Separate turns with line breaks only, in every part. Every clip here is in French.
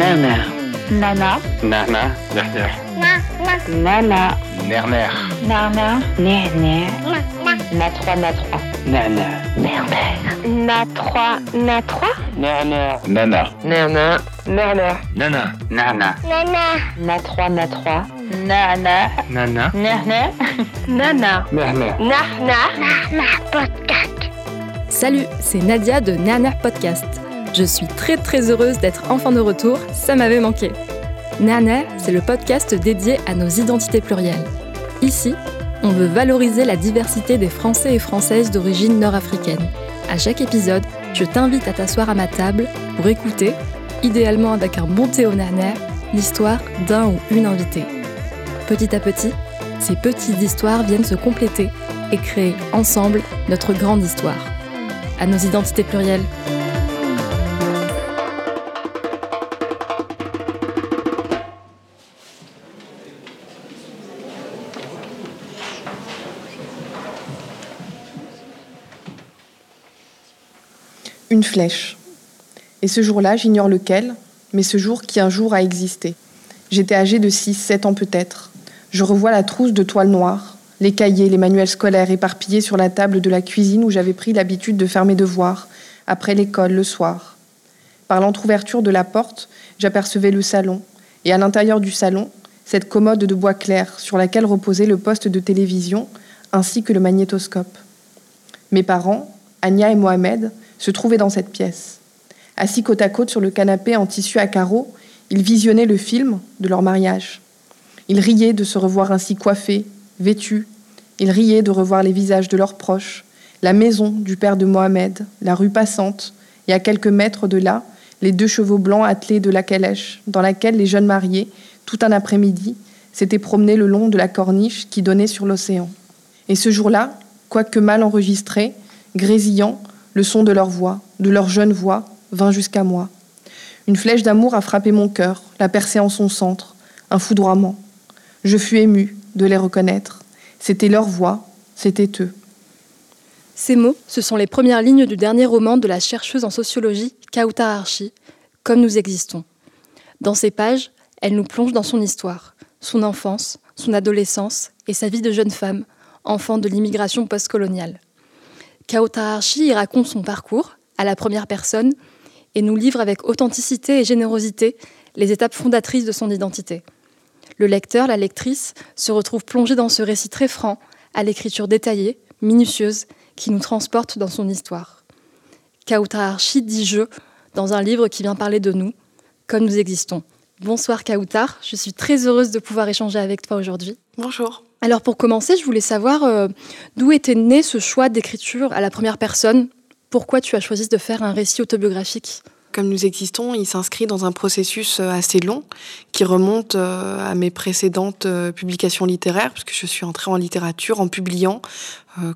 Nana.
Nana.
Nana. Nerner.
Nana.
Nerner.
Nana. Nerner. Na 3, na 3.
Nana.
Nerner. Na 3, na 3.
Nerner. Nana.
Nana. Nerner.
Nana. Nana.
Na 3, na 3. Nana.
Nana.
Nerner. Nana.
Nerner.
Nana.
Salut, c'est Nadia de Nerner Podcast. Je suis très très heureuse d'être enfin de retour, ça m'avait manqué. Nerner, c'est le podcast dédié à nos identités plurielles. Ici, on veut valoriser la diversité des Français et Françaises d'origine nord-africaine. À chaque épisode, je t'invite à t'asseoir à ma table pour écouter, idéalement avec un bon thé au l'histoire d'un ou une invitée. Petit à petit, ces petites histoires viennent se compléter et créer ensemble notre grande histoire. À nos identités plurielles.
Flèche. Et ce jour-là, j'ignore lequel, mais ce jour qui un jour a existé. J'étais âgée de 6-7 ans peut-être. Je revois la trousse de toile noire, les cahiers, les manuels scolaires éparpillés sur la table de la cuisine où j'avais pris l'habitude de faire mes devoirs, après l'école, le soir. Par l'entr'ouverture de la porte, j'apercevais le salon, et à l'intérieur du salon, cette commode de bois clair sur laquelle reposait le poste de télévision ainsi que le magnétoscope. Mes parents, Anya et Mohamed, se trouvaient dans cette pièce. Assis côte à côte sur le canapé en tissu à carreaux, ils visionnaient le film de leur mariage. Ils riaient de se revoir ainsi coiffés, vêtus. Ils riaient de revoir les visages de leurs proches, la maison du père de Mohamed, la rue passante, et à quelques mètres de là, les deux chevaux blancs attelés de la calèche, dans laquelle les jeunes mariés, tout un après-midi, s'étaient promenés le long de la corniche qui donnait sur l'océan. Et ce jour-là, quoique mal enregistré, grésillant, le son de leur voix, de leur jeune voix, vint jusqu'à moi. Une flèche d'amour a frappé mon cœur, l'a percé en son centre, un foudroiement. Je fus ému de les reconnaître. C'était leur voix, c'était eux.
Ces mots, ce sont les premières lignes du dernier roman de la chercheuse en sociologie Kauta Archi, Comme nous existons. Dans ces pages, elle nous plonge dans son histoire, son enfance, son adolescence et sa vie de jeune femme, enfant de l'immigration postcoloniale. Kauta Archi y raconte son parcours, à la première personne, et nous livre avec authenticité et générosité les étapes fondatrices de son identité. Le lecteur, la lectrice, se retrouve plongé dans ce récit très franc, à l'écriture détaillée, minutieuse, qui nous transporte dans son histoire. Kauta Archi dit je dans un livre qui vient parler de nous, comme nous existons. Bonsoir Kautar, je suis très heureuse de pouvoir échanger avec toi aujourd'hui.
Bonjour.
Alors pour commencer, je voulais savoir euh, d'où était né ce choix d'écriture à la première personne? Pourquoi tu as choisi de faire un récit autobiographique?
Comme nous existons, il s'inscrit dans un processus euh, assez long qui remonte euh, à mes précédentes publications littéraires, puisque je suis entrée en littérature en publiant,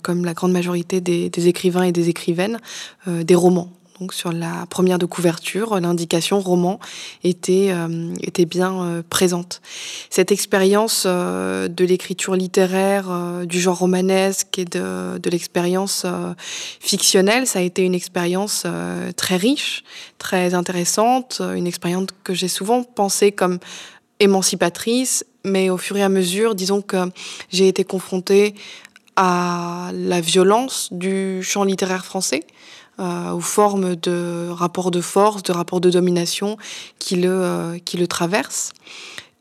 comme la grande majorité des, des écrivains et des écrivaines, des romans. Donc sur la première de couverture, l'indication roman était, euh, était bien euh, présente. Cette expérience euh, de l'écriture littéraire, du genre romanesque et de, de l'expérience fictionnelle, ça a été une expérience très riche, très intéressante, une expérience que j'ai souvent pensée comme émancipatrice, mais au fur et à mesure, disons que j'ai été confrontée à la violence du champ littéraire français, euh, aux formes de rapports de force, de rapports de domination qui le, euh, qui le traversent.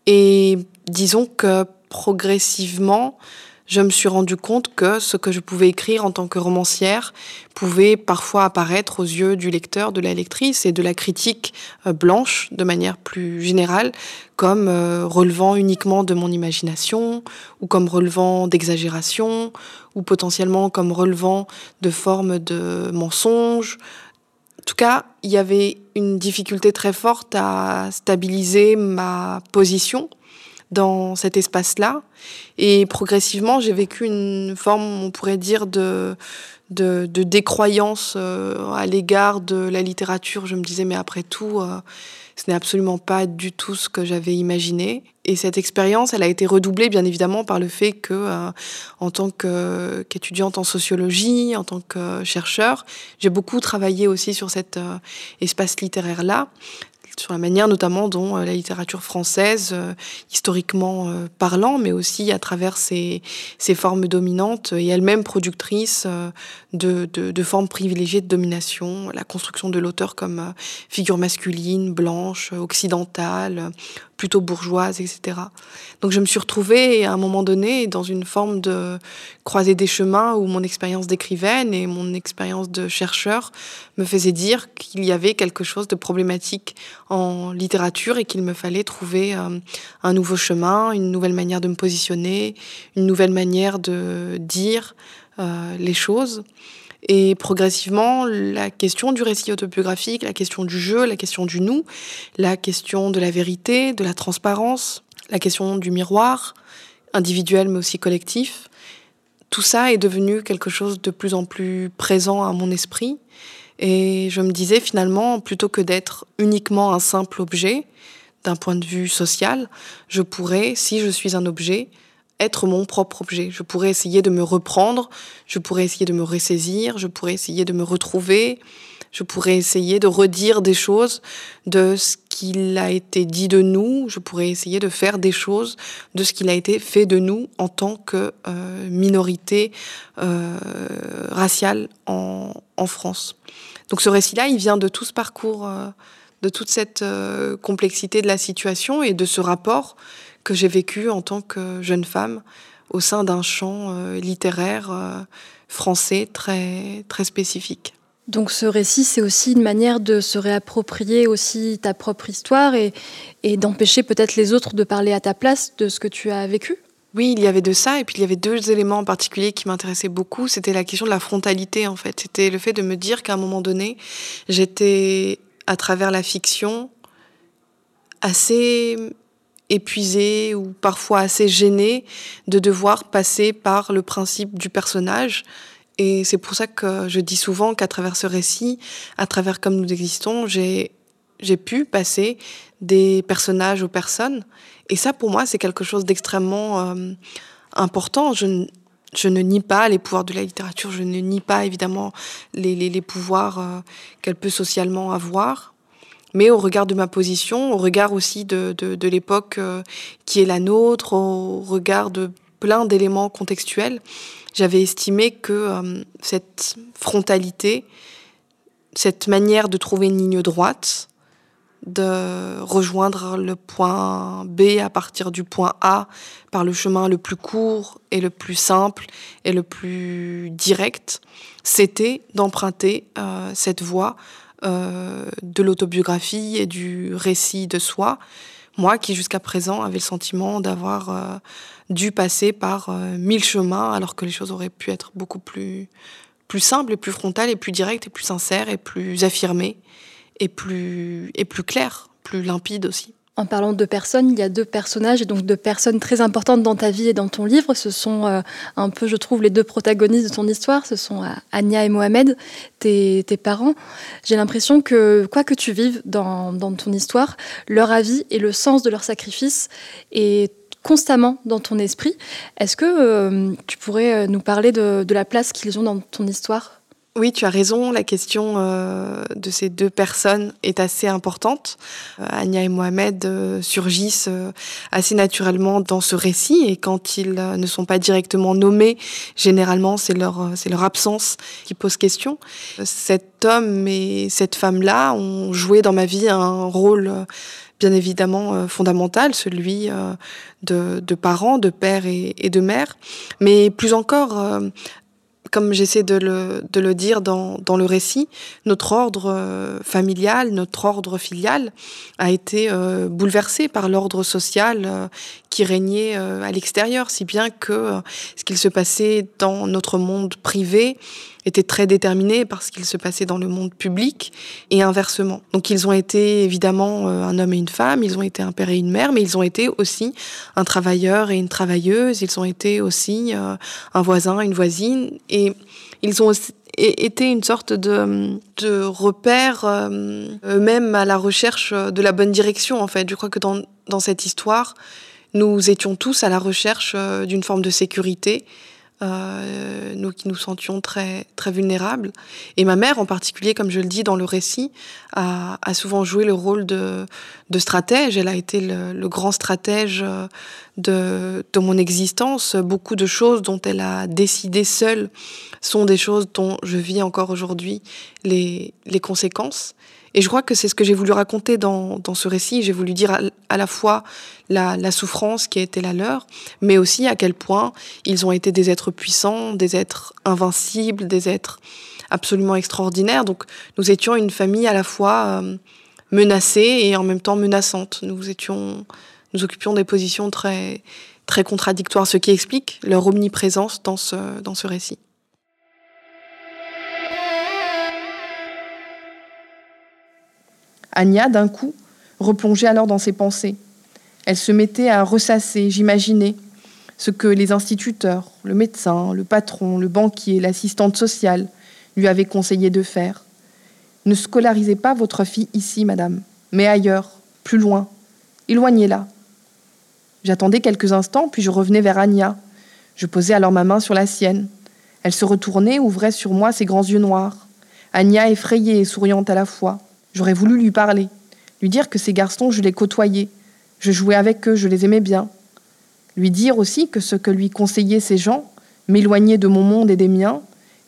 Et disons que progressivement, je me suis rendu compte que ce que je pouvais écrire en tant que romancière pouvait parfois apparaître aux yeux du lecteur, de la lectrice et de la critique euh, blanche de manière plus générale comme euh, relevant uniquement de mon imagination ou comme relevant d'exagération ou potentiellement comme relevant de formes de mensonges. En tout cas, il y avait une difficulté très forte à stabiliser ma position dans cet espace-là. Et progressivement, j'ai vécu une forme, on pourrait dire, de, décroyance euh, à l'égard de la littérature. Je me disais, mais après tout, euh, ce n'est absolument pas du tout ce que j'avais imaginé. Et cette expérience, elle a été redoublée, bien évidemment, par le fait que, euh, en tant qu'étudiante en sociologie, en tant que chercheur, j'ai beaucoup travaillé aussi sur cet espace littéraire-là sur la manière notamment dont euh, la littérature française, euh, historiquement euh, parlant, mais aussi à travers ses, ses formes dominantes et elle-même productrice de, de, de, formes privilégiées de domination, la construction de l'auteur comme figure masculine, blanche, occidentale, plutôt bourgeoise, etc. Donc je me suis retrouvée à un moment donné dans une forme de croisée des chemins où mon expérience d'écrivaine et mon expérience de chercheur me faisaient dire qu'il y avait quelque chose de problématique en littérature et qu'il me fallait trouver euh, un nouveau chemin, une nouvelle manière de me positionner, une nouvelle manière de dire euh, les choses. Et progressivement, la question du récit autobiographique, la question du jeu, la question du nous, la question de la vérité, de la transparence, la question du miroir, individuel mais aussi collectif, tout ça est devenu quelque chose de plus en plus présent à mon esprit. Et je me disais finalement, plutôt que d'être uniquement un simple objet, d'un point de vue social, je pourrais, si je suis un objet, être mon propre objet. Je pourrais essayer de me reprendre, je pourrais essayer de me ressaisir, je pourrais essayer de me retrouver, je pourrais essayer de redire des choses de ce qu'il a été dit de nous, je pourrais essayer de faire des choses de ce qu'il a été fait de nous en tant que euh, minorité euh, raciale en, France. Donc ce récit-là, il vient de tout ce parcours, euh, de toute cette complexité de la situation et de ce rapport que j'ai vécu en tant que jeune femme au sein d'un champ euh, littéraire euh, français très, très spécifique.
Donc ce récit, c'est aussi une manière de se réapproprier aussi ta propre histoire et, et d'empêcher peut-être les autres de parler à ta place de ce que tu as vécu?
Oui, il y avait de ça, et puis il y avait deux éléments en particulier qui m'intéressaient beaucoup. C'était la question de la frontalité, en fait. C'était le fait de me dire qu'à un moment donné, j'étais, à travers la fiction, assez épuisé ou parfois assez gêné de devoir passer par le principe du personnage. Et c'est pour ça que je dis souvent qu'à travers ce récit, à travers comme nous existons, j'ai pu passer des personnages aux personnes. Et ça, pour moi, c'est quelque chose d'extrêmement euh, important. Je, je ne nie pas les pouvoirs de la littérature, je ne nie pas évidemment les, les, les pouvoirs euh, qu'elle peut socialement avoir mais au regard de ma position, au regard aussi de, de, l'époque euh, qui est la nôtre, au regard de plein d'éléments contextuels, j'avais estimé que euh, cette frontalité, cette manière de trouver une ligne droite, de rejoindre le point B à partir du point A par le chemin le plus court et le plus simple et le plus direct, c'était d'emprunter euh, cette voie euh, de l'autobiographie et du récit de soi. Moi qui jusqu'à présent avait le sentiment d'avoir euh, dû passer par euh, mille chemins alors que les choses auraient pu être beaucoup plus, plus simples et plus frontales et plus directes et plus sincères et plus affirmées et plus, et plus claires, plus limpides aussi.
En parlant de personnes, il y a deux personnages et donc deux personnes très importantes dans ta vie et dans ton livre. Ce sont euh, un peu, je trouve, les deux protagonistes de ton histoire. Ce sont euh, et Mohamed, tes, parents. J'ai l'impression que, quoi que tu vives dans, ton histoire, leur avis et le sens de leur sacrifice est constamment dans ton esprit. Est-ce que euh, tu pourrais nous parler de la place qu'ils ont dans ton histoire?
Oui, tu as raison. La question euh, de ces deux personnes est assez importante. Euh, Anya et Mohamed euh, surgissent euh, assez naturellement dans ce récit et quand ils euh, ne sont pas directement nommés, généralement c'est leur euh, leur absence qui pose question. Cet homme et cette femme-là ont joué dans ma vie un rôle bien évidemment fondamental, celui de, de, parents, de père et, et, de mère, mais plus encore comme j'essaie de le, dire dans, dans, le récit, notre ordre euh, familial, notre ordre filial a été euh, bouleversé par l'ordre social euh, qui régnait à l'extérieur, si bien que ce qu'il se passait dans notre monde privé était très déterminé par ce qu'il se passait dans le monde public et inversement. Donc ils ont été évidemment un homme et une femme, ils ont été un père et une mère, mais ils ont été aussi un travailleur et une travailleuse, ils ont été aussi un voisin, une voisine, et ils ont aussi été une sorte de, repère, euh, même à la recherche de la bonne direction, en fait. Je crois que dans cette histoire, nous étions tous à la recherche euh, d'une forme de sécurité, euh, nous qui nous sentions très, très vulnérables. Et ma mère, en particulier, comme je le dis dans le récit, a, souvent joué le rôle de, stratège. Elle a été le, grand stratège de, de, mon existence. Beaucoup de choses dont elle a décidé seule sont des choses dont je vis encore aujourd'hui les conséquences. Et je crois que c'est ce que j'ai voulu raconter dans, dans ce récit. J'ai voulu dire à, à la fois la, la, souffrance qui a été la leur, mais aussi à quel point ils ont été des êtres puissants, des êtres invincibles, des êtres absolument extraordinaires. Donc nous étions une famille à la fois euh, menacée et en même temps menaçante. Nous étions, nous occupions des positions très, très contradictoires, ce qui explique leur omniprésence dans ce, dans ce récit.
Anya, d'un coup, replongeait alors dans ses pensées. Elle se mettait à ressasser, j'imaginais, ce que les instituteurs, le médecin, le patron, le banquier, l'assistante sociale lui avaient conseillé de faire. Ne scolarisez pas votre fille ici, madame, mais ailleurs, plus loin. Éloignez-la. J'attendais quelques instants, puis je revenais vers Anya. Je posais alors ma main sur la sienne. Elle se retournait, ouvrait sur moi ses grands yeux noirs. Anya effrayée et souriante à la fois. J'aurais voulu lui parler, lui dire que ces garçons, je les côtoyais, je jouais avec eux, je les aimais bien. Lui dire aussi que ce que lui conseillaient ces gens, m'éloigner de mon monde et des miens,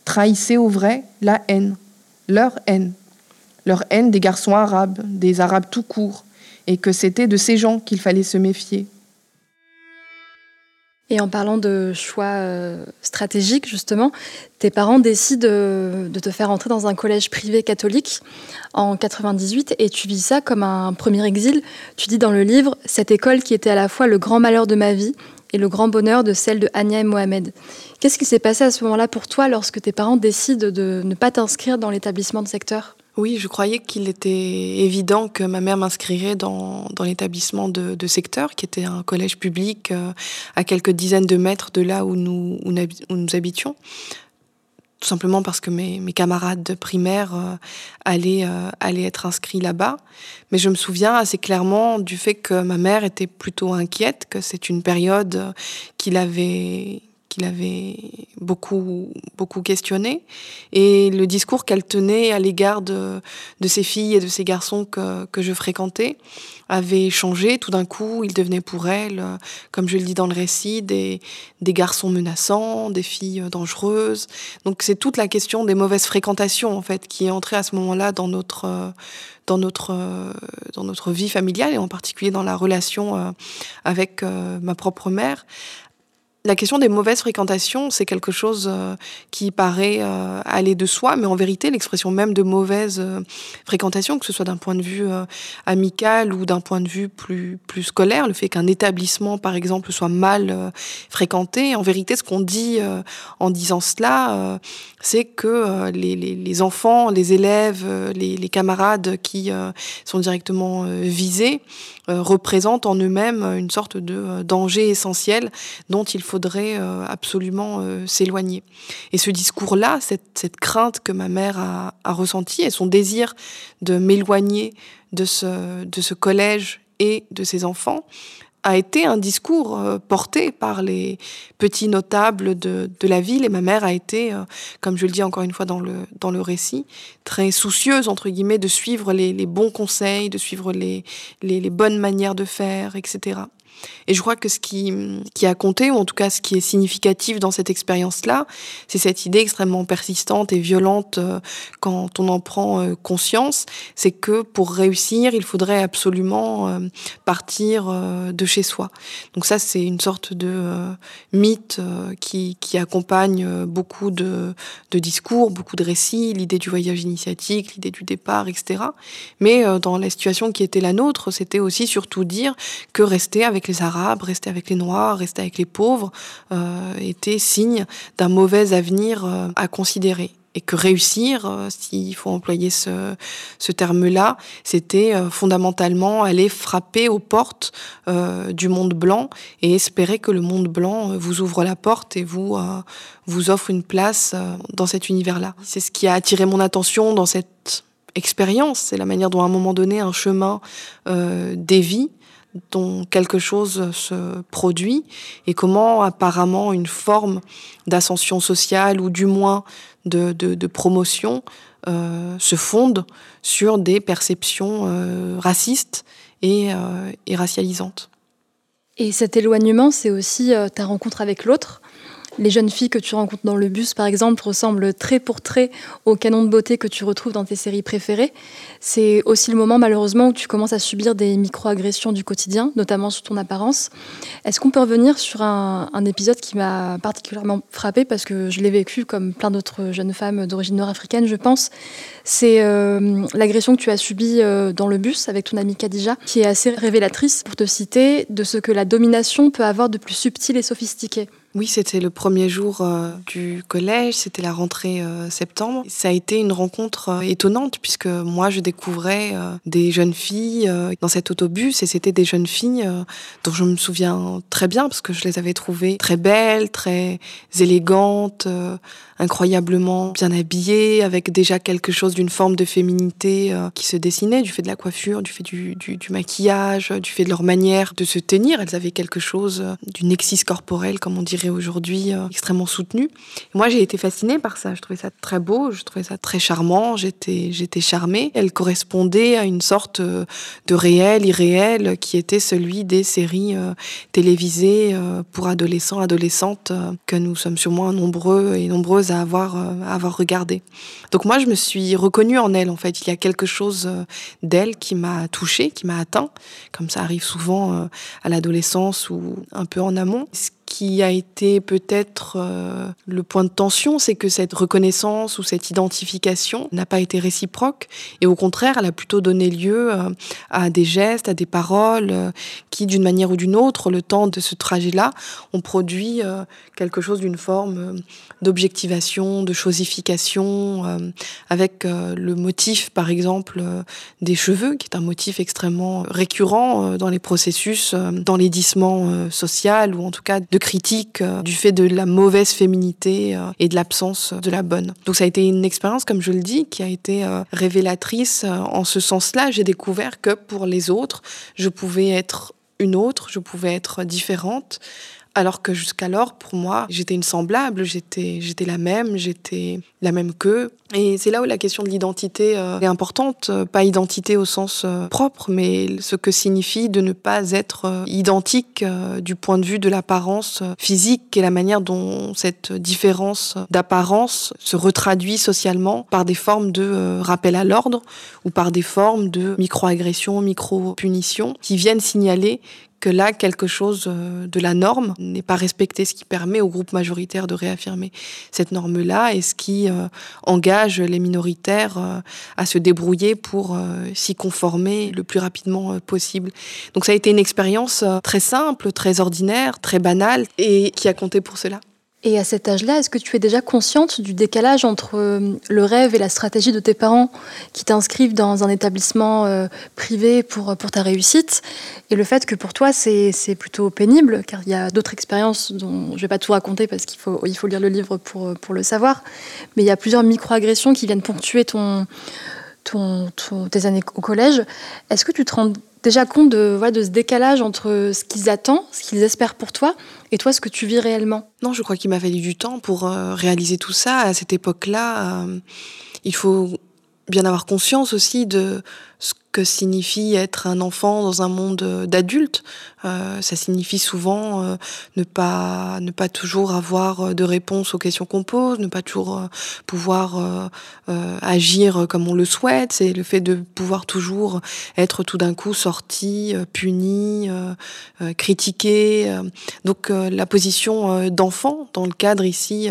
trahissait au vrai la haine, leur haine, leur haine des garçons arabes, des arabes tout court, et que c'était de ces gens qu'il fallait se méfier.
Et en parlant de choix euh, stratégiques, justement, tes parents décident de, te faire entrer dans un collège privé catholique en 98 et tu vis ça comme un premier exil. Tu dis dans le livre, cette école qui était à la fois le grand malheur de ma vie et le grand bonheur de celle de Anya et Mohamed. Qu'est-ce qui s'est passé à ce moment-là pour toi lorsque tes parents décident de ne pas t'inscrire dans l'établissement de secteur?
Oui, je croyais qu'il était évident que ma mère m'inscrirait dans, dans l'établissement de, secteur, qui était un collège public euh, à quelques dizaines de mètres de là où nous, où nous habitions. Tout simplement parce que mes, mes camarades de primaire euh, allaient, euh, allaient être inscrits là-bas. Mais je me souviens assez clairement du fait que ma mère était plutôt inquiète, que c'est une période qu'il avait qu'il avait beaucoup, beaucoup questionné. Et le discours qu'elle tenait à l'égard de, de ces filles et de ces garçons que, que je fréquentais avait changé. Tout d'un coup, il devenait pour elle, comme je le dis dans le récit, des, des garçons menaçants, des filles dangereuses. Donc c'est toute la question des mauvaises fréquentations, en fait, qui est entrée à ce moment-là dans notre, dans notre, dans notre vie familiale et en particulier dans la relation avec ma propre mère. La question des mauvaises fréquentations, c'est quelque chose euh, qui paraît euh, aller de soi, mais en vérité, l'expression même de mauvaise euh, fréquentation, que ce soit d'un point de vue amical ou d'un point de vue plus, plus scolaire, le fait qu'un établissement, par exemple, soit mal fréquenté, en vérité, ce qu'on dit en disant cela, c'est que les, les, les, enfants, les élèves, les, les camarades qui sont directement visés représentent en eux-mêmes une sorte de danger essentiel dont il faut faudrait euh, absolument euh, s'éloigner. Et ce discours-là, cette, cette, crainte que ma mère a, ressentie et son désir de m'éloigner de ce, collège et de ses enfants, a été un discours euh, porté par les petits notables de, la ville et ma mère a été, comme je le dis encore une fois dans le, récit, très soucieuse, entre guillemets, de suivre les, bons conseils, de suivre les bonnes manières de faire, etc. Et je crois que ce qui, a compté, ou en tout cas ce qui est significatif dans cette expérience-là, c'est cette idée extrêmement persistante et violente euh, quand on en prend euh, conscience, c'est que pour réussir, il faudrait absolument euh, partir de chez soi. Donc ça, c'est une sorte de mythe qui, qui accompagne beaucoup de, de discours, beaucoup de récits, l'idée du voyage initiatique, l'idée du départ, etc. Mais dans la situation qui était la nôtre, c'était aussi surtout dire que rester avec les Arabes, rester avec les Noirs, rester avec les pauvres, était signe d'un mauvais avenir à considérer et que réussir, euh, s'il faut employer ce, terme-là, c'était euh, fondamentalement aller frapper aux portes euh, du monde blanc et espérer que le monde blanc vous ouvre la porte et vous vous offre une place dans cet univers-là. C'est ce qui a attiré mon attention dans cette expérience, c'est la manière dont à un moment donné un chemin dévie dont quelque chose se produit et comment apparemment une forme d'ascension sociale ou du moins de, de, promotion euh, se fonde sur des perceptions euh, racistes et, euh, et, racialisantes.
Et cet éloignement, c'est aussi ta rencontre avec l'autre, les jeunes filles que tu rencontres dans le bus, par exemple, ressemblent trait pour trait au canon de beauté que tu retrouves dans tes séries préférées. C'est aussi le moment, malheureusement, où tu commences à subir des micro-agressions du quotidien, notamment sur ton apparence. Est-ce qu'on peut revenir sur un, épisode qui m'a particulièrement frappée parce que je l'ai vécu comme plein d'autres jeunes femmes d'origine nord-africaine, je pense? C'est euh, l'agression que tu as subie euh, dans le bus avec ton amie Khadija, qui est assez révélatrice, pour te citer, de ce que la domination peut avoir de plus subtil et sophistiqué.
Oui, c'était le premier jour euh, du collège, c'était la rentrée euh, septembre. Ça a été une rencontre euh, étonnante puisque moi je découvrais des jeunes filles dans cet autobus et c'était des jeunes filles dont je me souviens très bien parce que je les avais trouvées très belles, très élégantes, incroyablement bien habillées, avec déjà quelque chose d'une forme de féminité qui se dessinait du fait de la coiffure, du fait du, du, du, maquillage, du fait de leur manière de se tenir. Elles avaient quelque chose d'une exis corporelle, comme on dirait aujourd'hui euh, extrêmement soutenue. Moi, j'ai été fascinée par ça. Je trouvais ça très beau, je trouvais ça très charmant. J'étais, j'étais charmée. Elle correspondait à une sorte euh, de réel, irréel, qui était celui des séries euh, télévisées pour adolescents, adolescentes, que nous sommes sûrement nombreux et nombreuses à avoir, à avoir regardé. Donc moi, je me suis reconnue en elle. En fait, il y a quelque chose d'elle qui m'a touchée, qui m'a atteint, comme ça arrive souvent à l'adolescence ou un peu en amont qui a été peut-être euh, le point de tension, c'est que cette reconnaissance ou cette identification n'a pas été réciproque et au contraire, elle a plutôt donné lieu euh, à des gestes, à des paroles euh, qui, d'une manière ou d'une autre, le temps de ce trajet-là, ont produit quelque chose d'une forme d'objectivation, de chosification, avec le motif, par exemple, des cheveux, qui est un motif extrêmement récurrent dans les processus d'enlaidissement social ou en tout cas de critique euh, du fait de la mauvaise féminité euh, et de l'absence de la bonne. Donc ça a été une expérience, comme je le dis, qui a été euh, révélatrice en ce sens-là. J'ai découvert que pour les autres, je pouvais être une autre, je pouvais être différente, alors que jusqu'alors, pour moi, j'étais une semblable, j'étais, j'étais la même, j'étais la même qu'eux. Et c'est là où la question de l'identité euh, est importante, pas identité au sens euh, propre, mais ce que signifie de ne pas être euh, identique du point de vue de l'apparence physique et la manière dont cette différence d'apparence se retraduit socialement par des formes de rappel à l'ordre ou par des formes de micro-agression, micro-punition qui viennent signaler que là, quelque chose euh, de la norme n'est pas respecté, ce qui permet au groupe majoritaire de réaffirmer cette norme-là et ce qui euh, engage les minoritaires euh, à se débrouiller pour s'y conformer le plus rapidement possible. Donc ça a été une expérience très simple, très ordinaire, très banale et qui a compté pour cela.
Et à cet âge-là, est-ce que tu es déjà consciente du décalage entre euh, le rêve et la stratégie de tes parents qui t'inscrivent dans un établissement euh, privé pour, pour ta réussite et le fait que pour toi c'est plutôt pénible car il y a d'autres expériences dont je ne vais pas tout raconter parce qu'il faut, il faut lire le livre pour, pour le savoir, mais il y a plusieurs micro-agressions qui viennent ponctuer ton, tes années au collège. Est-ce que tu te rends déjà compte de, de ce décalage entre ce qu'ils attendent, ce qu'ils espèrent pour toi, et toi, ce que tu vis réellement?
Non, je crois qu'il m'a fallu du temps pour euh, réaliser tout ça. À cette époque-là, euh, il faut bien avoir conscience aussi de ce que signifie être un enfant dans un monde euh, d'adultes. Euh, ça signifie souvent euh, ne pas ne pas toujours avoir de réponse aux questions qu'on pose, ne pas toujours pouvoir agir comme on le souhaite. C'est le fait de pouvoir toujours être tout d'un coup sorti, puni, critiqué. Donc la position d'enfant dans le cadre ici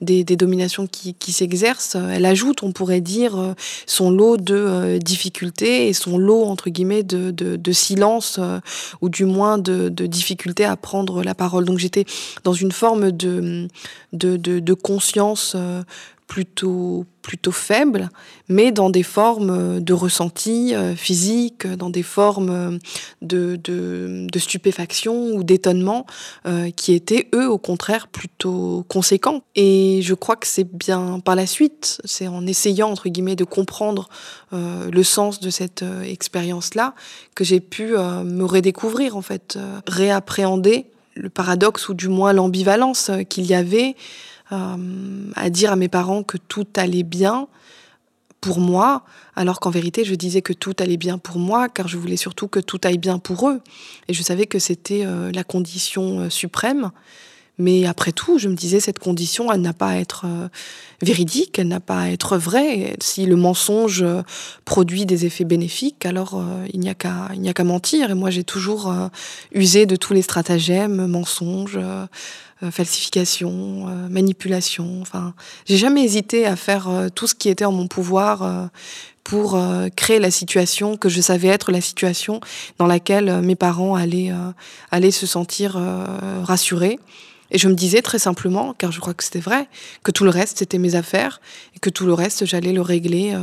des, dominations qui, s'exercent, elle ajoute, on pourrait dire, son lot de difficultés et son lot entre guillemets de, de, silence euh, ou du moins de, de, difficulté à prendre la parole. Donc j'étais dans une forme de, de, de conscience euh, plutôt, plutôt faible, mais dans des formes de ressenti euh, physique, dans des formes de, de, stupéfaction ou d'étonnement euh, qui étaient, eux, au contraire, plutôt conséquents. Et je crois que c'est bien par la suite, c'est en essayant, entre guillemets, de comprendre euh, le sens de cette expérience-là, que j'ai pu me redécouvrir, en fait, réappréhender le paradoxe ou du moins l'ambivalence qu'il y avait euh, à dire à mes parents que tout allait bien pour moi, alors qu'en vérité, je disais que tout allait bien pour moi, car je voulais surtout que tout aille bien pour eux. Et je savais que c'était euh, la condition euh, suprême. Mais après tout, je me disais, cette condition, elle n'a pas à être véridique, elle n'a pas à être vraie. Si le mensonge produit des effets bénéfiques, alors il n'y a qu'à mentir. Et moi, j'ai toujours usé de tous les stratagèmes, mensonges, euh, falsification, euh, manipulation. Enfin, j'ai jamais hésité à faire euh, tout ce qui était en mon pouvoir pour créer la situation que je savais être la situation dans laquelle mes parents allaient, allaient se sentir rassurés. Et je me disais très simplement, car je crois que c'était vrai, que tout le reste c'était mes affaires et que tout le reste j'allais le régler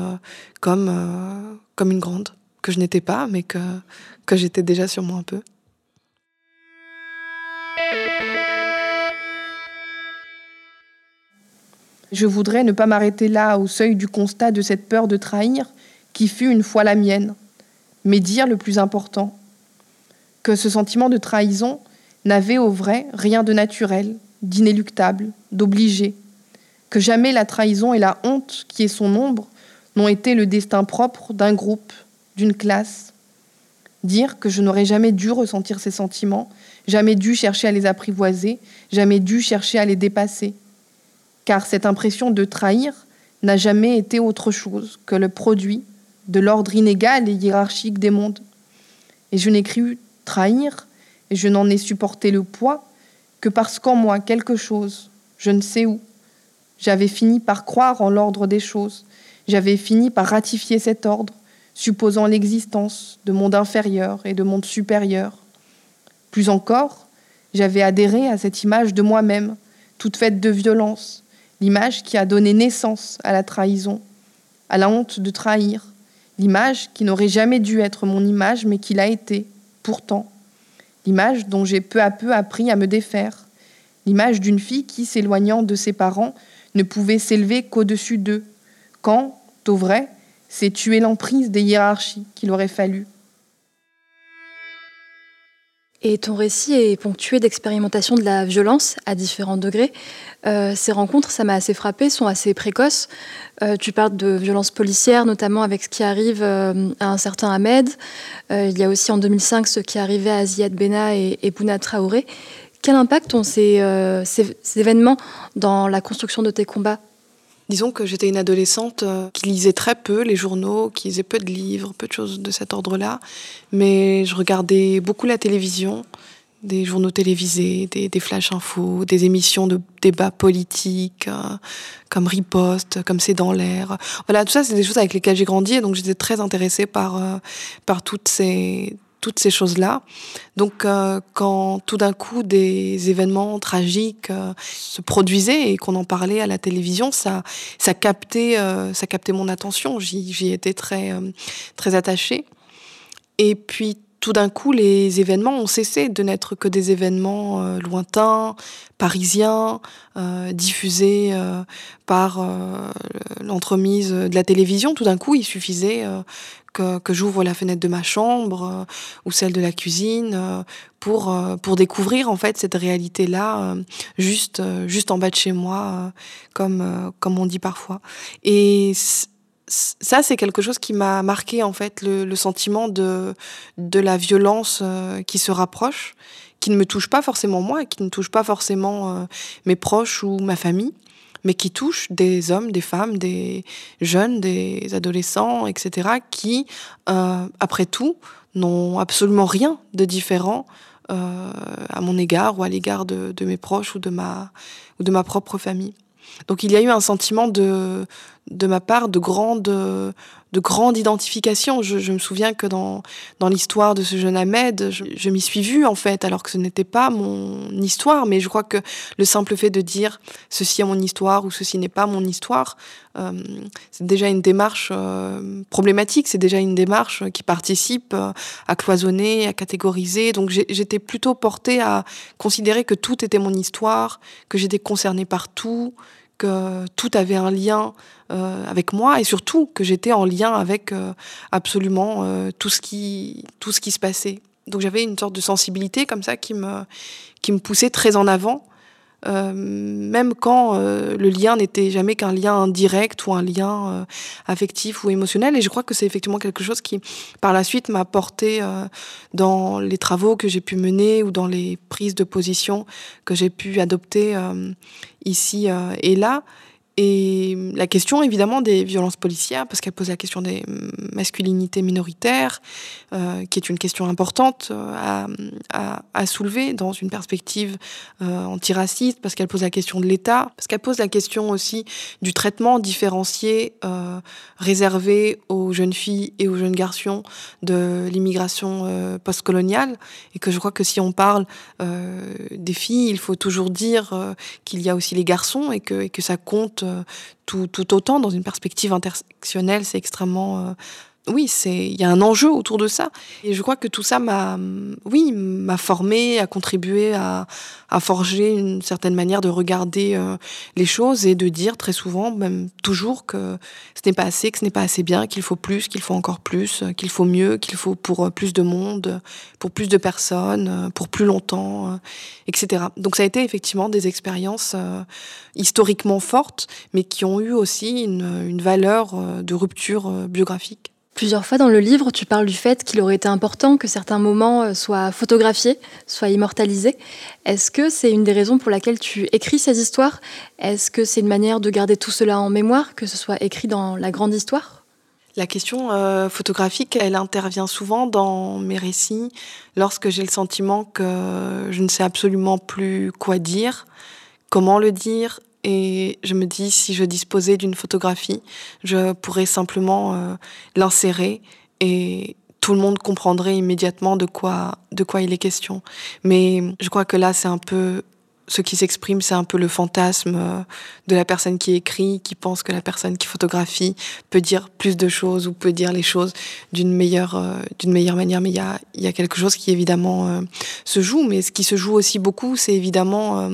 comme, comme une grande, que je n'étais pas, mais que, que j'étais déjà sûrement un peu.
Je voudrais ne pas m'arrêter là, au seuil du constat de cette peur de trahir, qui fut une fois la mienne, mais dire le plus important, que ce sentiment de trahison n'avait au vrai rien de naturel, d'inéluctable, d'obligé, que jamais la trahison et la honte qui est son ombre n'ont été le destin propre d'un groupe, d'une classe. Dire que je n'aurais jamais dû ressentir ces sentiments, jamais dû chercher à les apprivoiser, jamais dû chercher à les dépasser car cette impression de trahir n'a jamais été autre chose que le produit de l'ordre inégal et hiérarchique des mondes. Et je n'ai cru trahir, et je n'en ai supporté le poids, que parce qu'en moi quelque chose, je ne sais où, j'avais fini par croire en l'ordre des choses, j'avais fini par ratifier cet ordre, supposant l'existence de monde inférieur et de monde supérieur. Plus encore, j'avais adhéré à cette image de moi-même, toute faite de violence, l'image qui a donné naissance à la trahison, à la honte de trahir, l'image qui n'aurait jamais dû être mon image, mais qui l'a été, pourtant, l'image dont j'ai peu à peu appris à me défaire, l'image d'une fille qui, s'éloignant de ses parents, ne pouvait s'élever qu'au-dessus d'eux, quand, au vrai, c'est tuer l'emprise des hiérarchies qu'il aurait fallu.
Et ton récit est ponctué d'expérimentation de la violence à différents degrés. Euh, ces rencontres, ça m'a assez frappé, sont assez précoces. Euh, tu parles de violence policière, notamment avec ce qui arrive euh, à un certain Ahmed. il y a aussi en 2005 ce qui arrivait à Ziad Bena et, et Bouna Traoré. Quel impact ont ces événements dans la construction de tes combats?
Disons que j'étais une adolescente euh, qui lisait très peu les journaux, qui lisait peu de livres, peu de choses de cet ordre-là, mais je regardais beaucoup la télévision, des journaux télévisés, des, flash infos, des émissions de débats politiques, euh, comme Riposte, comme C'est dans l'air. Voilà, tout ça, c'est des choses avec lesquelles j'ai grandi, et donc j'étais très intéressée par, euh, par toutes ces toutes ces choses-là. Donc, euh, quand tout d'un coup des événements tragiques euh, se produisaient et qu'on en parlait à la télévision, ça, ça captait, euh, ça captait mon attention. J'y étais très, très attachée. Et puis, tout d'un coup, les événements ont cessé de n'être que des événements lointains, parisiens, diffusés par l'entremise de la télévision. Tout d'un coup, il suffisait que, j'ouvre la fenêtre de ma chambre euh, ou celle de la cuisine euh, pour, euh, pour découvrir en fait cette réalité-là juste, juste en bas de chez moi, comme, comme on dit parfois. Ça, c'est quelque chose qui m'a marqué en fait, le, sentiment de, la violence qui se rapproche, qui ne me touche pas forcément moi, qui ne touche pas forcément mes proches ou ma famille, mais qui touche des hommes, des femmes, des jeunes, des adolescents, etc., qui, euh, après tout, n'ont absolument rien de différent euh, à mon égard ou à l'égard de, mes proches ou de ma propre famille. Donc il y a eu un sentiment de, de ma part de grande, de de grande identification. Je, me souviens que dans, dans l'histoire de ce jeune Ahmed, je, m'y suis vue en fait, alors que ce n'était pas mon histoire. Mais je crois que le simple fait de dire ceci est mon histoire ou ceci n'est pas mon histoire, euh, c'est déjà une démarche euh, problématique, c'est déjà une démarche qui participe euh, à cloisonner, à catégoriser. Donc j'étais plutôt portée à considérer que tout était mon histoire, que j'étais concernée par tout, que tout avait un lien avec moi et surtout que j'étais en lien avec absolument tout ce qui tout ce qui se passait. Donc j'avais une sorte de sensibilité comme ça qui me qui me poussait très en avant euh, même quand euh, le lien n'était jamais qu'un lien indirect ou un lien euh, affectif ou émotionnel. Et je crois que c'est effectivement quelque chose qui, par la suite, m'a porté dans les travaux que j'ai pu mener ou dans les prises de position que j'ai pu adopter ici et là. Et la question évidemment des violences policières, parce qu'elle pose la question des masculinités minoritaires, euh, qui est une question importante euh, à, soulever dans une perspective euh, antiraciste, parce qu'elle pose la question de l'État, parce qu'elle pose la question aussi du traitement différencié réservé aux jeunes filles et aux jeunes garçons de l'immigration postcoloniale, et que je crois que si on parle des filles, il faut toujours dire qu'il y a aussi les garçons et que, ça compte tout, tout, autant dans une perspective intersectionnelle, c'est extrêmement euh, oui, c'est il y a un enjeu autour de ça et je crois que tout ça m'a oui, m'a formé, a contribué à, à forger une certaine manière de regarder euh, les choses et de dire très souvent même toujours que ce n'est pas assez, que ce n'est pas assez bien, qu'il faut plus, qu'il faut encore plus, qu'il faut mieux, qu'il faut pour euh, plus de monde, pour plus de personnes, euh, pour plus longtemps, etc. Donc ça a été effectivement des expériences historiquement fortes mais qui ont eu aussi une, une valeur de rupture biographique.
Plusieurs fois dans le livre, tu parles du fait qu'il aurait été important que certains moments euh, soient photographiés, soient immortalisés. Est-ce que c'est une des raisons pour laquelle tu écris ces histoires? Est-ce que c'est une manière de garder tout cela en mémoire, que ce soit écrit dans la grande histoire?
La question euh, photographique, elle intervient souvent dans mes récits lorsque j'ai le sentiment que je ne sais absolument plus quoi dire, comment le dire, et je me dis, si je disposais d'une photographie, je pourrais simplement euh, l'insérer et tout le monde comprendrait immédiatement de quoi, de quoi il est question. Mais je crois que là, c'est un peu ce qui s'exprime, c'est un peu le fantasme euh, de la personne qui écrit, qui pense que la personne qui photographie peut dire plus de choses ou peut dire les choses d'une meilleure, euh, d'une meilleure manière. Mais il y a, y a quelque chose qui évidemment euh, se joue. Mais ce qui se joue aussi beaucoup, c'est évidemment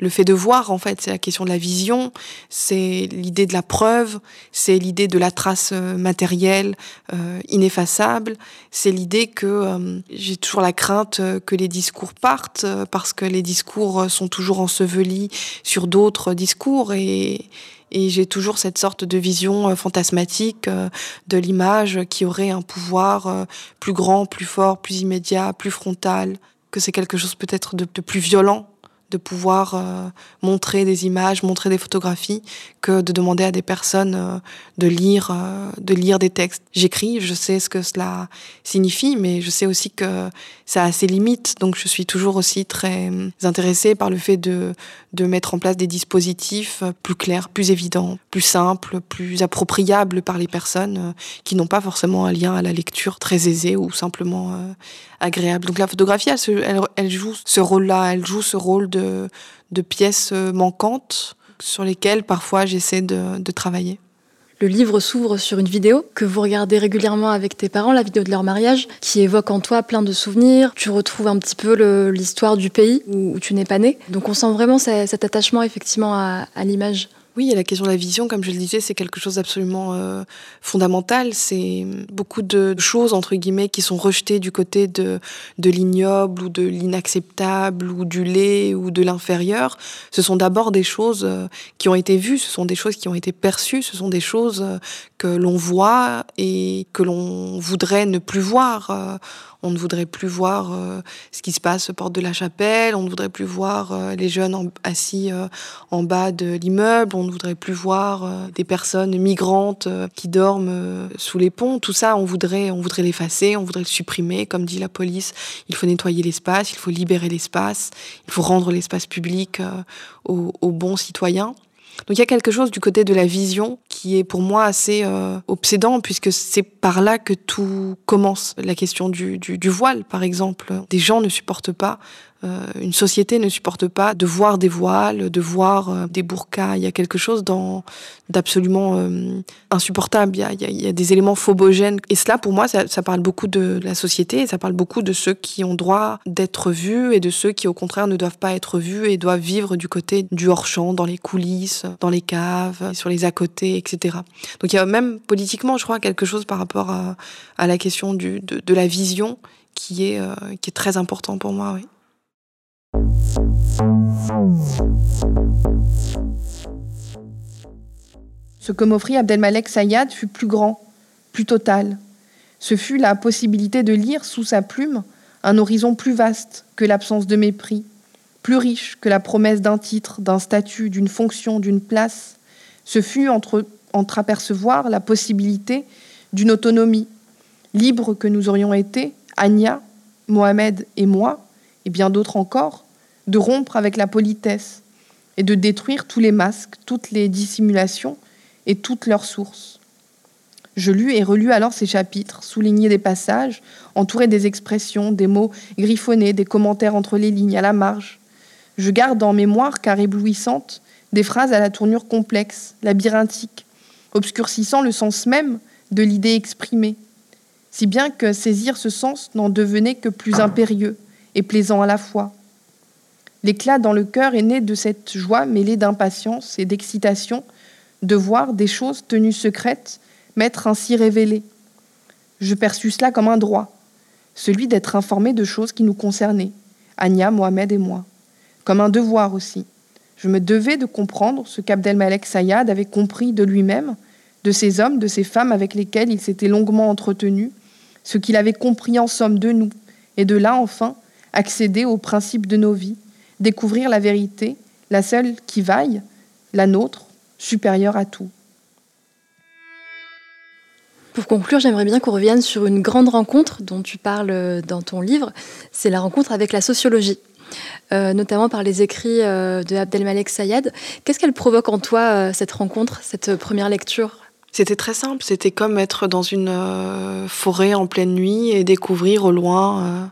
le fait de voir. En fait, c'est la question de la vision, c'est l'idée de la preuve, c'est l'idée de la trace matérielle ineffaçable, c'est l'idée que j'ai toujours la crainte que les discours partent parce que les discours sont toujours ensevelis sur d'autres discours et, et j'ai toujours cette sorte de vision euh, fantasmatique euh, de l'image qui aurait un pouvoir euh, plus grand, plus fort, plus immédiat, plus frontal, que c'est quelque chose peut-être de, plus violent de pouvoir montrer des images, montrer des photographies, que de demander à des personnes de lire, de lire des textes. J'écris, je sais ce que cela signifie, mais je sais aussi que ça a ses limites. Donc, je suis toujours aussi très intéressée par le fait de de mettre en place des dispositifs plus clairs, plus évidents, plus simples, plus appropriables par les personnes qui n'ont pas forcément un lien à la lecture très aisé ou simplement agréable. Donc, la photographie, elle, elle, elle joue ce rôle-là, elle joue ce rôle de de, pièces manquantes sur lesquelles parfois j'essaie de, travailler.
Le livre s'ouvre sur une vidéo que vous regardez régulièrement avec tes parents, la vidéo de leur mariage, qui évoque en toi plein de souvenirs. Tu retrouves un petit peu l'histoire du pays où, tu n'es pas né. Donc on sent vraiment cet attachement effectivement à l'image.
Oui, la question de la vision, comme je le disais, c'est quelque chose d'absolument euh, fondamental. C'est beaucoup de choses, entre guillemets, qui sont rejetées du côté de, de l'ignoble ou de l'inacceptable ou du laid ou de l'inférieur. Ce sont d'abord des choses euh, qui ont été vues, ce sont des choses qui ont été perçues, ce sont des choses euh, que l'on voit et que l'on voudrait ne plus voir on ne voudrait plus voir euh, ce qui se passe aux portes de la chapelle, on ne voudrait plus voir euh, les jeunes assis euh, en bas de l'immeuble, on ne voudrait plus voir des personnes migrantes qui dorment sous les ponts. Tout ça, on voudrait, on voudrait l'effacer, on voudrait le supprimer. Comme dit la police, il faut nettoyer l'espace, il faut libérer l'espace, il faut rendre l'espace public aux bons citoyens. Donc il y a quelque chose du côté de la vision qui est pour moi assez euh, obsédant puisque c'est par là que tout commence. La question du, du, voile, par exemple. Des gens ne supportent pas une société ne supporte pas de voir des voiles, de voir euh, des burkas. Il y a quelque chose d'absolument euh, insupportable. Il y, a, des éléments phobogènes. Et cela, pour moi, ça, parle beaucoup de la société et ça parle beaucoup de ceux qui ont droit d'être vus et de ceux qui, au contraire, ne doivent pas être vus et doivent vivre du côté du hors-champ, dans les coulisses, dans les caves, sur les à-côté, etc. Donc il y a même politiquement, je crois, quelque chose par rapport à, à la question de, la vision qui est, euh, qui est très important pour moi. Oui.
Ce que m'offrit Abdelmalek Sayad fut plus grand, plus total. Ce fut la possibilité de lire sous sa plume un horizon plus vaste que l'absence de mépris, plus riche que la promesse d'un titre, d'un statut, d'une fonction, d'une place. Ce fut entre, apercevoir la possibilité d'une autonomie, libre que nous aurions été, Anya, Mohamed et moi, et bien d'autres encore, de rompre avec la politesse et de détruire tous les masques, toutes les dissimulations et toutes leurs sources. Je lus et relus alors ces chapitres, soulignés des passages, entourés des expressions, des mots griffonnés, des commentaires entre les lignes, à la marge. Je garde en mémoire, car éblouissante, des phrases à la tournure complexe, labyrinthique, obscurcissant le sens même de l'idée exprimée, si bien que saisir ce sens n'en devenait que plus impérieux et plaisant à la fois. L'éclat dans le cœur est né de cette joie mêlée d'impatience et d'excitation de voir des choses tenues secrètes m'être ainsi révélées. Je perçus cela comme un droit, celui d'être informé de choses qui nous concernaient, Anya, Mohamed et moi, comme un devoir aussi. Je me devais de comprendre ce qu'Abdelmalek Sayad avait compris de lui-même, de ces hommes, de ces femmes avec lesquels il s'était longuement entretenu, ce qu'il avait compris en somme de nous, et de là enfin accéder au principe de nos vies, découvrir la vérité, la seule qui vaille, la nôtre, supérieure à tout.
Pour conclure, j'aimerais bien qu'on revienne sur une grande rencontre dont tu parles dans ton livre, c'est la rencontre avec la sociologie. Euh, notamment par les écrits euh, de Abdelmalek Sayad. Qu'est-ce qu'elle provoque en toi, euh, cette rencontre, cette première lecture?
C'était très simple, c'était comme être dans une euh, forêt en pleine nuit et découvrir au loin euh,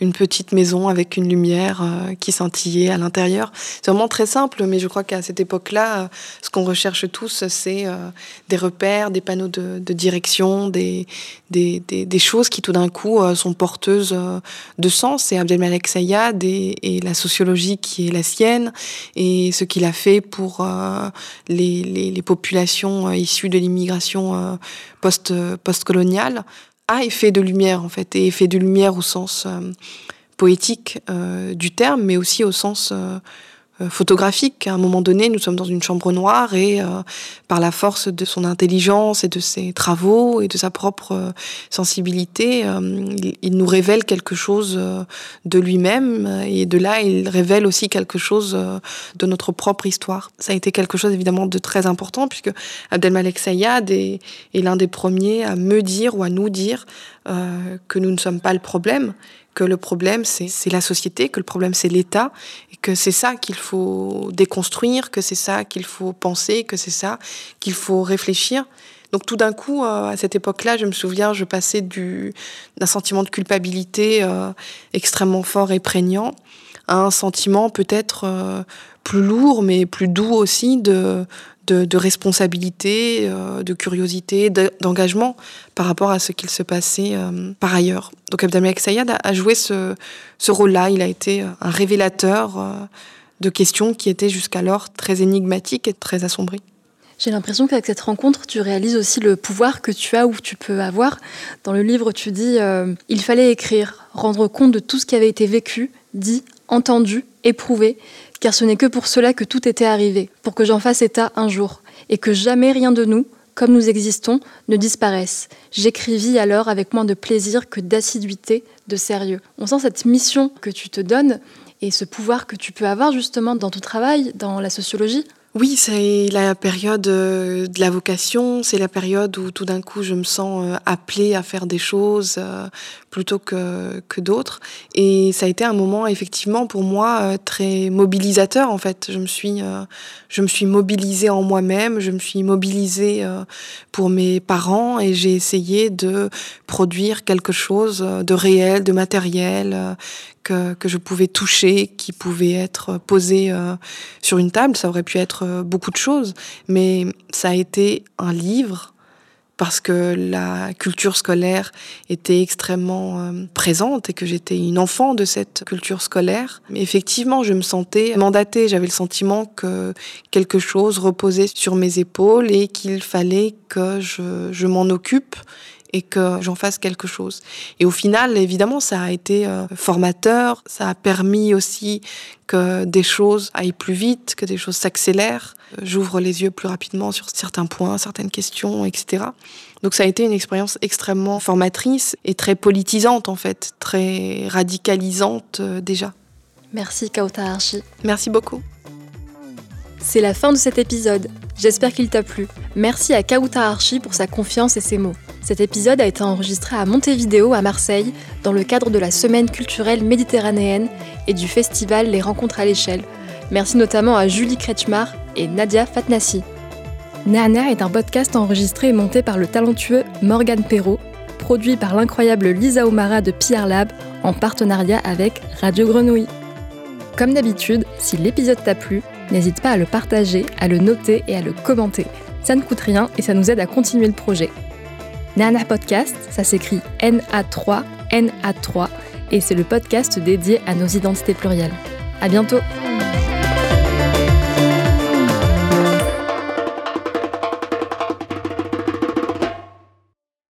une petite maison avec une lumière euh, qui scintillait à l'intérieur. C'est vraiment très simple, mais je crois qu'à cette époque-là, euh, ce qu'on recherche tous, c'est euh, des repères, des panneaux de, direction, des, des, des, choses qui tout d'un coup sont porteuses de sens. Et Abdelmalek Sayad et, la sociologie qui est la sienne et ce qu'il a fait pour les, les, populations issues de l'immigration post, post-coloniale a effet de lumière en fait, et effet de lumière au sens euh, poétique euh, du terme, mais aussi au sens euh, photographique. À un moment donné, nous sommes dans une chambre noire et euh, par la force de son intelligence et de ses travaux et de sa propre euh, sensibilité, euh, il, nous révèle quelque chose de lui-même et de là, il révèle aussi quelque chose de notre propre histoire. Ça a été quelque chose évidemment de très important puisque Abdelmalek Sayad est l'un des premiers à me dire ou à nous dire que nous ne sommes pas le problème, que le problème c'est la société, que le problème c'est l'État, et que c'est ça qu'il faut déconstruire, que c'est ça qu'il faut penser, que c'est ça qu'il faut réfléchir. Donc tout d'un coup, euh, à cette époque-là, je me souviens, je passais d'un sentiment de culpabilité euh, extrêmement fort et prégnant à un sentiment peut-être euh, plus lourd, mais plus doux aussi de, de, responsabilité, euh, de curiosité, d'engagement par rapport à ce qu'il se passait euh, par ailleurs. Donc Abdelmalek Sayad a, joué ce, ce rôle-là. Il a été un révélateur euh, de questions qui étaient jusqu'alors très énigmatiques et très assombries.
J'ai l'impression qu'avec cette rencontre, tu réalises aussi le pouvoir que tu as ou tu peux avoir. Dans le livre, tu dis euh, il fallait écrire, rendre compte de tout ce qui avait été vécu, dit, entendu, éprouvé, car ce n'est que pour cela que tout était arrivé, pour que j'en fasse état un jour, et que jamais rien de nous, comme nous existons, ne disparaisse. J'écrivis alors avec moins de plaisir que d'assiduité, de sérieux. On sent cette mission que tu te donnes et ce pouvoir que tu peux avoir justement dans ton travail, dans la sociologie.
Oui, c'est la période euh, de la vocation, c'est la période où tout d'un coup je me sens euh, appelée à faire des choses euh, plutôt que, que d'autres. Et ça a été un moment effectivement pour moi très mobilisateur en fait. Je me suis, je me suis mobilisée en moi-même, je me suis mobilisée pour mes parents et j'ai essayé de produire quelque chose de réel, de matériel, que, je pouvais toucher, qui pouvait être posé euh, sur une table. Ça aurait pu être euh, beaucoup de choses, mais ça a été un livre parce que la culture scolaire était extrêmement euh, présente et que j'étais une enfant de cette culture scolaire. Mais effectivement, je me sentais mandatée. J'avais le sentiment que quelque chose reposait sur mes épaules et qu'il fallait que je, je m'en occupe et que j'en fasse quelque chose. Et au final, évidemment, ça a été euh, formateur, ça a permis aussi que des choses aillent plus vite, que des choses s'accélèrent. J'ouvre les yeux plus rapidement sur certains points, certaines questions, etc. Donc ça a été une expérience extrêmement formatrice et très politisante en fait, très radicalisante euh, déjà.
Merci Kauta Archi.
Merci beaucoup.
C'est la fin de cet épisode. J'espère qu'il t'a plu. Merci à Kauta Archi pour sa confiance et ses mots. Cet épisode a été enregistré à Montevideo, à Marseille, dans le cadre de la Semaine culturelle méditerranéenne et du festival Les Rencontres à l'échelle. Merci notamment à Julie Kretschmar et Nadia Fatnassi. Nana est un podcast enregistré et monté par le talentueux Morgan Perrault, produit par l'incroyable Lisa Omara de Pierre Lab en partenariat avec Radio Grenouille. Comme d'habitude, si l'épisode t'a plu, n'hésite pas à le partager, à le noter et à le commenter. Ça ne coûte rien et ça nous aide à continuer le projet. Nana Podcast, ça s'écrit NA3, NA3, et c'est le podcast dédié à nos identités plurielles. À bientôt!